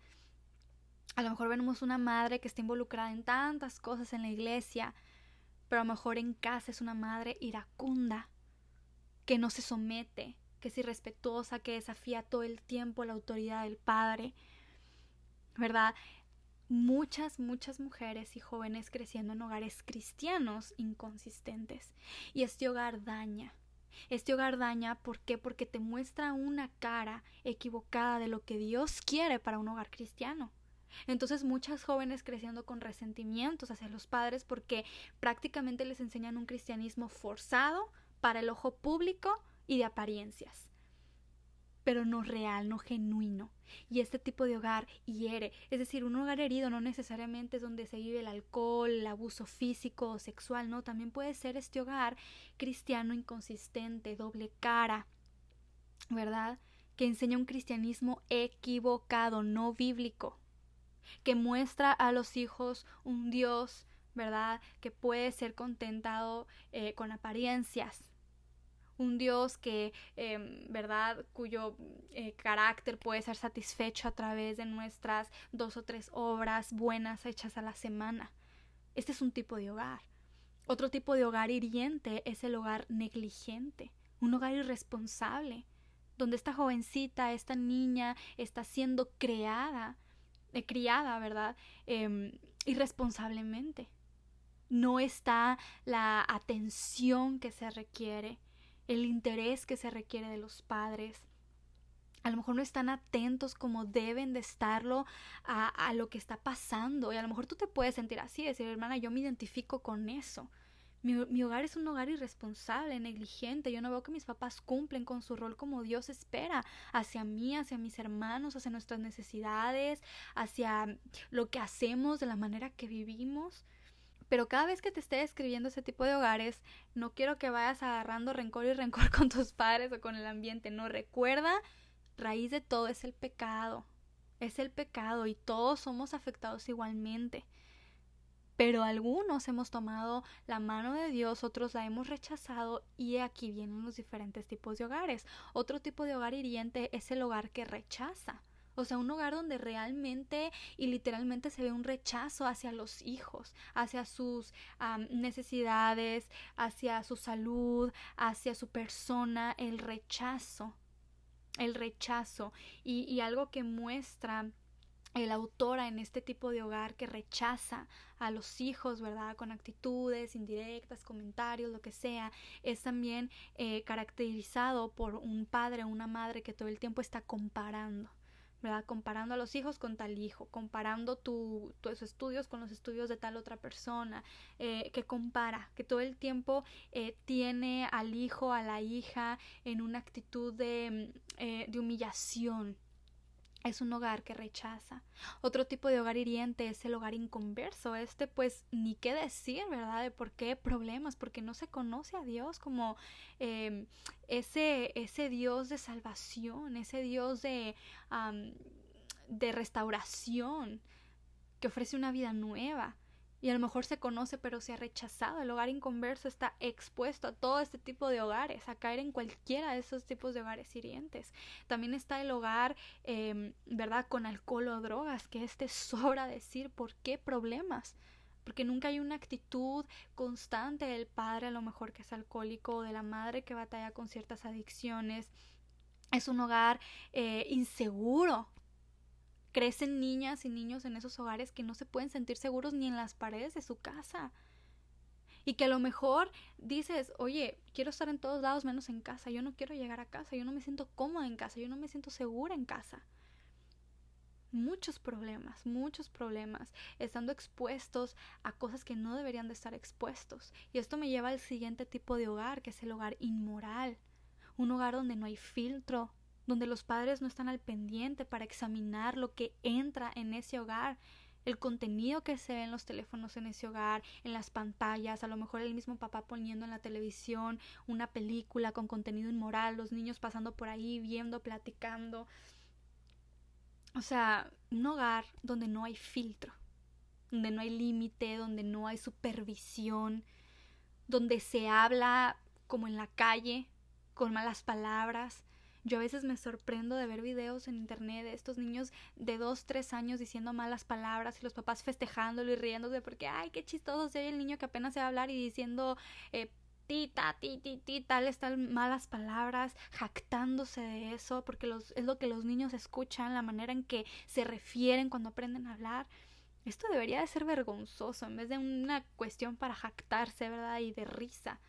A lo mejor vemos una madre que está involucrada en tantas cosas en la iglesia, pero a lo mejor en casa es una madre iracunda, que no se somete, que es irrespetuosa, que desafía todo el tiempo la autoridad del padre. ¿Verdad? Muchas, muchas mujeres y jóvenes creciendo en hogares cristianos inconsistentes. Y este hogar daña, este hogar daña, ¿por qué? Porque te muestra una cara equivocada de lo que Dios quiere para un hogar cristiano. Entonces muchas jóvenes creciendo con resentimientos hacia los padres porque prácticamente les enseñan un cristianismo forzado para el ojo público y de apariencias pero no real, no genuino. Y este tipo de hogar hiere. Es decir, un hogar herido no necesariamente es donde se vive el alcohol, el abuso físico o sexual, no, también puede ser este hogar cristiano inconsistente, doble cara, ¿verdad? Que enseña un cristianismo equivocado, no bíblico, que muestra a los hijos un Dios, ¿verdad? Que puede ser contentado eh, con apariencias, un Dios que, em, ¿verdad?, cuyo eh, carácter puede ser satisfecho a través de nuestras dos o tres obras buenas hechas a la semana. Este es un tipo de hogar. Otro tipo de hogar hiriente es el hogar negligente, un hogar irresponsable, donde esta jovencita, esta niña está siendo creada, criada, ¿verdad?, em, irresponsablemente. No está la atención que se requiere el interés que se requiere de los padres. A lo mejor no están atentos como deben de estarlo a, lo que está pasando. Y a lo mejor tú te puedes sentir así, decir, hermana, yo me identifico con eso. Mi, mi, hogar es un hogar irresponsable, negligente. Yo no veo que mis papás cumplen con su rol como Dios espera hacia mí, hacia mis hermanos, hacia nuestras necesidades, hacia lo que hacemos, de la manera que vivimos. Pero cada vez que te esté escribiendo ese tipo de hogares, no quiero que vayas agarrando rencor y rencor <laughs> con tus padres o con el ambiente. No, recuerda, raíz de todo es el pecado. Es el pecado y todos somos afectados igualmente. Pero algunos hemos tomado la mano de Dios, otros la hemos rechazado y aquí vienen los diferentes tipos de hogares. Otro tipo de hogar hiriente es el hogar que rechaza. O sea, un hogar donde realmente y literalmente se ve un rechazo hacia los hijos, hacia sus necesidades, hacia su salud, hacia su persona, el rechazo, el rechazo. Y, y algo que muestra el autora en este tipo de hogar que rechaza a los hijos, ¿verdad? Con actitudes indirectas, comentarios, lo que sea, es también eh, caracterizado por un padre o una madre que todo el tiempo está comparando. ¿verdad? Comparando a los hijos con tal hijo, comparando tu, tus estudios con los estudios de tal otra persona, eh, que compara, que todo el tiempo eh, tiene al hijo, a la hija en una actitud de, mm, eh, de humillación, es un hogar que rechaza. Otro tipo de hogar hiriente es el hogar inconverso. Este pues ni qué decir, ¿verdad? De por qué problemas, porque no se conoce a Dios como em, ese, ese Dios de salvación, ese Dios de, de restauración, que ofrece una vida nueva y a lo mejor se conoce pero se ha rechazado. El hogar inconverso está expuesto a todo este tipo de hogares, a caer en cualquiera de esos tipos de hogares hirientes. También está el hogar, em, ¿verdad?, con alcohol o drogas, que este sobra decir por qué problemas. Porque nunca hay una actitud constante del padre, a lo mejor que es alcohólico, o de la madre que batalla con ciertas adicciones. Es un hogar eh, inseguro, Crecen niñas y niños en esos hogares que no se pueden sentir seguros ni en las paredes de su casa. Y que a lo mejor dices, oye, quiero estar en todos lados menos en casa, yo no quiero llegar a casa, yo no me siento cómoda en casa, yo no me siento segura en casa. Muchos problemas, muchos problemas, estando expuestos a cosas que no deberían de estar expuestos. Y esto me lleva al siguiente tipo de hogar, que es el hogar inmoral. Un hogar donde no hay filtro, donde los padres no están al pendiente para examinar lo que entra en ese hogar, el contenido que se ve en los teléfonos en ese hogar, en las pantallas, a lo mejor el mismo papá poniendo en la televisión una película con contenido inmoral, los niños pasando por ahí, viendo, platicando. O sea, un hogar donde no hay filtro, donde no hay límite, donde no hay supervisión, donde se habla como en la calle, con malas palabras, yo a veces me sorprendo de ver videos en internet de estos niños de dos, tres años diciendo malas palabras y los papás festejándolo y riéndose porque, ay, qué chistoso se oye el niño que apenas se va a hablar y diciendo eh, tita, ti, ti, ti, tal, malas palabras, jactándose de eso, porque los, es lo que los niños escuchan, la manera en que se refieren cuando aprenden a hablar. Esto debería de ser vergonzoso en vez de una cuestión para jactarse, ¿verdad? Y de risa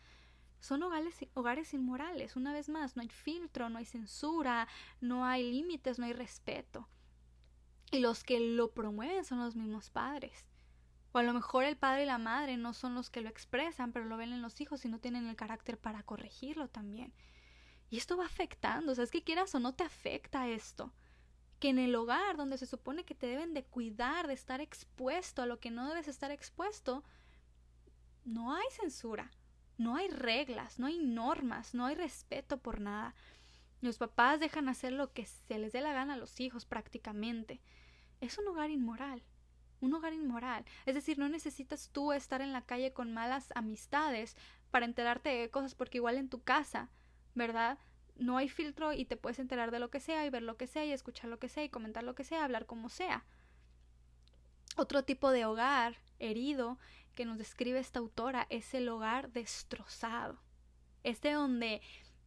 son hogares, hogares inmorales. Una vez más, no hay filtro, no hay censura, no hay límites, no hay respeto. Y los que lo promueven son los mismos padres. O a lo mejor el padre y la madre no son los que lo expresan, pero lo ven en los hijos y no tienen el carácter para corregirlo también. Y esto va afectando, o sea, es que quieras o no te afecta esto. Que en el hogar, donde se supone que te deben de cuidar, de estar expuesto a lo que no debes estar expuesto, no hay censura. No hay reglas, no hay normas, no hay respeto por nada. Los papás dejan hacer lo que se les dé la gana a los hijos prácticamente. Es un hogar inmoral, un hogar inmoral. Es decir, no necesitas tú estar en la calle con malas amistades para enterarte de cosas porque igual en tu casa, ¿verdad? No hay filtro y te puedes enterar de lo que sea y ver lo que sea y escuchar lo que sea y comentar lo que sea, hablar como sea. Otro tipo de hogar herido que nos describe esta autora es el hogar destrozado. Este donde,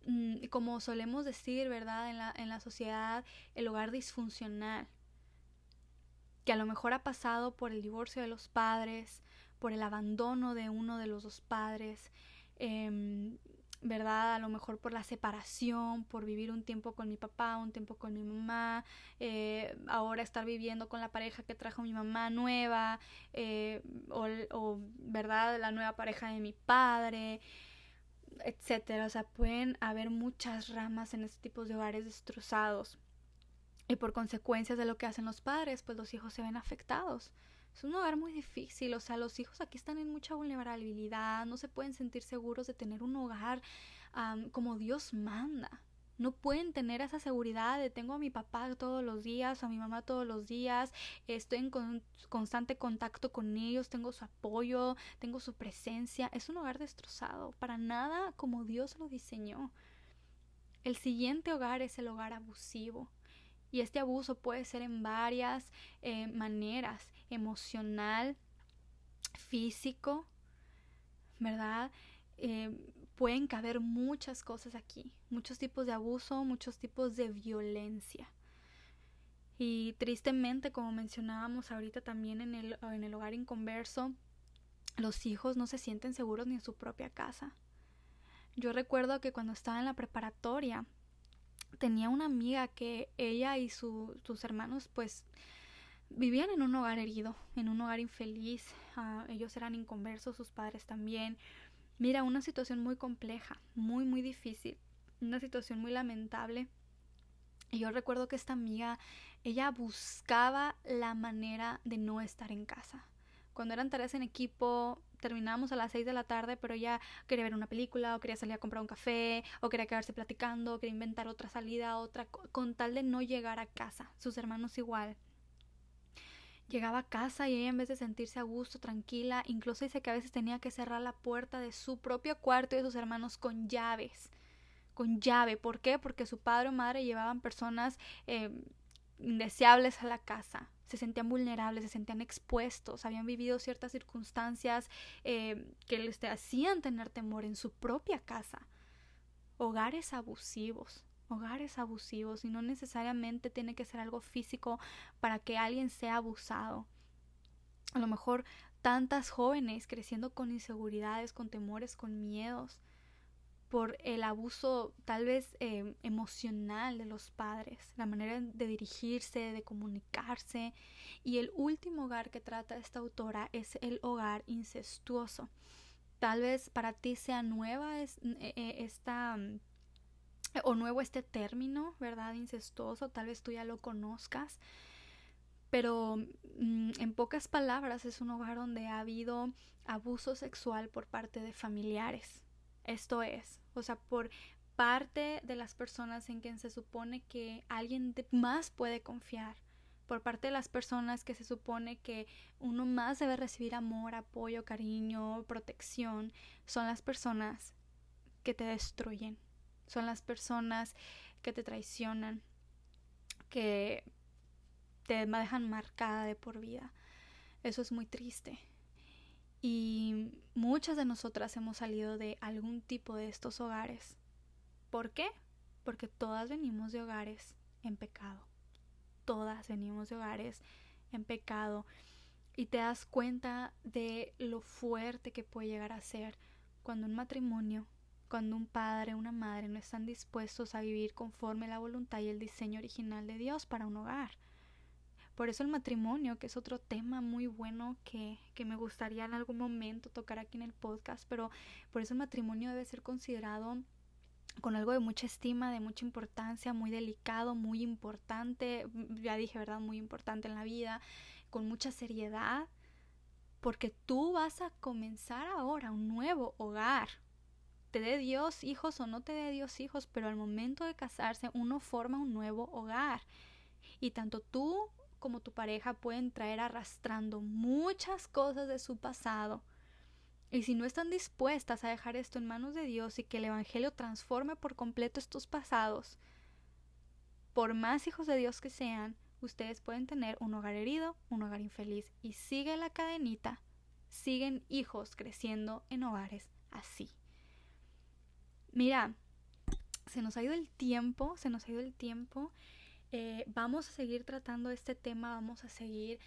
mm, como solemos decir, ¿verdad? En la, en la sociedad, el hogar disfuncional, que a lo mejor ha pasado por el divorcio de los padres, por el abandono de uno de los dos padres, eh, ¿verdad? A lo mejor por la separación, por vivir un tiempo con mi papá, un tiempo con mi mamá, eh, ahora estar viviendo con la pareja que trajo mi mamá nueva, eh, o, ¿verdad? La nueva pareja de mi padre, etcétera. O sea, pueden haber muchas ramas en este tipo de hogares destrozados. Y por consecuencias de lo que hacen los padres, pues los hijos se ven afectados. Es un hogar muy difícil, o sea, los hijos aquí están en mucha vulnerabilidad, no se pueden sentir seguros de tener un hogar como Dios manda. No pueden tener esa seguridad de tengo a mi papá todos los días, a mi mamá todos los días, estoy en constante contacto con ellos, tengo su apoyo, tengo su presencia. Es un hogar destrozado, para nada como Dios lo diseñó. El siguiente hogar es el hogar abusivo. Y este abuso puede ser en varias eh, maneras emocional, físico, ¿verdad? Eh, pueden caber muchas cosas aquí, muchos tipos de abuso, muchos tipos de violencia. Y tristemente, como mencionábamos ahorita también en el, en el hogar inconverso, los hijos no se sienten seguros ni en su propia casa. Yo recuerdo que cuando estaba en la preparatoria, tenía una amiga que ella y sus hermanos pues vivían en un hogar herido, en un hogar infeliz, ah, ellos eran inconversos, sus padres también. Mira, una situación muy compleja, muy, muy difícil, una situación muy lamentable. Y yo recuerdo que esta amiga, ella buscaba la manera de no estar en casa. Cuando eran tareas en equipo, terminábamos a las 6 de la tarde, pero ella quería ver una película, o quería salir a comprar un café, o quería quedarse platicando, o quería inventar otra salida, otra, con tal de no llegar a casa. Sus hermanos igual. Llegaba a casa y ella en vez de sentirse a gusto, tranquila, incluso dice que a veces tenía que cerrar la puerta de su propio cuarto y de sus hermanos con llaves. Con llave. ¿Por qué? Porque su padre o madre llevaban personas eh, indeseables a la casa. Se sentían vulnerables, se sentían expuestos, habían vivido ciertas circunstancias eh, que les hacían tener temor en su propia casa. Hogares abusivos hogares abusivos y no necesariamente tiene que ser algo físico para que alguien sea abusado. A lo mejor tantas jóvenes creciendo con inseguridades, con temores, con miedos por el abuso tal vez eh, emocional de los padres, la manera de dirigirse, de comunicarse. Y el último hogar que trata esta autora es el hogar incestuoso. Tal vez para ti sea nueva es, eh, eh, esta o nuevo este término, ¿verdad? Incestuoso, tal vez tú ya lo conozcas, pero mm, en pocas palabras es un hogar donde ha habido abuso sexual por parte de familiares. Esto es, o sea, por parte de las personas en quien se supone que alguien más puede confiar, por parte de las personas que se supone que uno más debe recibir amor, apoyo, cariño, protección, son las personas que te destruyen, son las personas que te traicionan, que te dejan marcada de por vida. Eso es muy triste. Y muchas de nosotras hemos salido de algún tipo de estos hogares. ¿Por qué? Porque todas venimos de hogares en pecado. Todas venimos de hogares en pecado. Y te das cuenta de lo fuerte que puede llegar a ser cuando un matrimonio cuando un padre una madre no están dispuestos a vivir conforme la voluntad y el diseño original de Dios para un hogar. Por eso el matrimonio, que es otro tema muy bueno que, que me gustaría en algún momento tocar aquí en el podcast, pero por eso el matrimonio debe ser considerado con algo de mucha estima, de mucha importancia, muy delicado, muy importante, ya dije, ¿verdad? Muy importante en la vida, con mucha seriedad, porque tú vas a comenzar ahora un nuevo hogar, te dé Dios hijos o no te dé Dios hijos, pero al momento de casarse uno forma un nuevo hogar. Y tanto tú como tu pareja pueden traer arrastrando muchas cosas de su pasado. Y si no están dispuestas a dejar esto en manos de Dios y que el Evangelio transforme por completo estos pasados, por más hijos de Dios que sean, ustedes pueden tener un hogar herido, un hogar infeliz. Y sigue la cadenita, siguen hijos creciendo en hogares así. Mira, se nos ha ido el tiempo, se nos ha ido el tiempo. Eh, vamos a seguir tratando este tema, vamos a seguir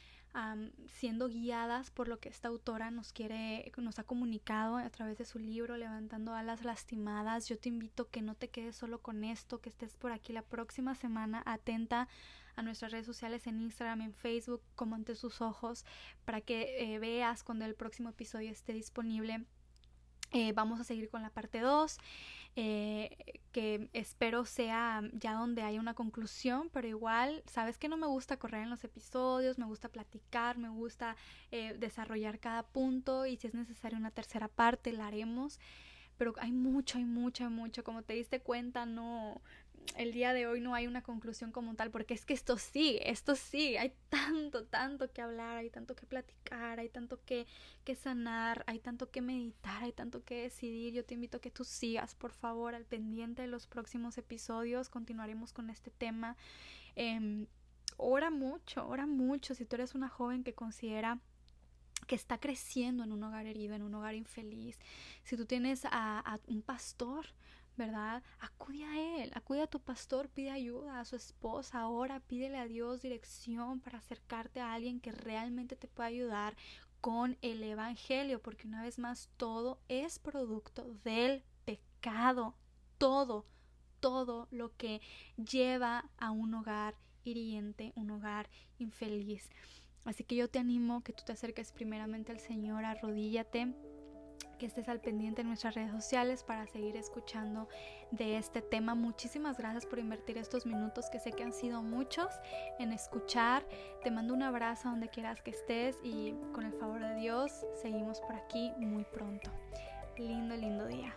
siendo guiadas por lo que esta autora nos quiere, nos ha comunicado a través de su libro Levantando alas lastimadas. Yo te invito que no te quedes solo con esto, que estés por aquí la próxima semana atenta a nuestras redes sociales en Instagram, en Facebook, como ante sus ojos, para que eh, veas cuando el próximo episodio esté disponible. Eh, vamos a seguir con la parte 2. Eh, que espero sea ya donde haya una conclusión, pero igual, sabes que no me gusta correr en los episodios, me gusta platicar, me gusta eh, desarrollar cada punto y si es necesario una tercera parte, la haremos. Pero hay mucho, hay mucho, hay mucho. Como te diste cuenta, no, el día de hoy no hay una conclusión como tal, porque es que esto sí, esto sí, hay tanto, tanto que hablar, hay tanto que platicar, hay tanto que, que sanar, hay tanto que meditar, hay tanto que decidir. Yo te invito a que tú sigas, por favor, al pendiente de los próximos episodios, continuaremos con este tema. Eh, ora mucho, ora mucho si tú eres una joven que considera que está creciendo en un hogar herido, en un hogar infeliz, si tú tienes a un pastor, ¿verdad? Acude a Él, acude a tu pastor, pide ayuda a su esposa, ahora pídele a Dios dirección para acercarte a alguien que realmente te pueda ayudar con el Evangelio, porque una vez más todo es producto del pecado, todo, todo lo que lleva a un hogar hiriente, un hogar infeliz. Así que yo te animo que tú te acerques primeramente al Señor, arrodíllate que estés al pendiente en nuestras redes sociales para seguir escuchando de este tema. Muchísimas gracias por invertir estos minutos que sé que han sido muchos en escuchar. Te mando un abrazo donde quieras que estés y con el favor de Dios seguimos por aquí muy pronto. Lindo, lindo día.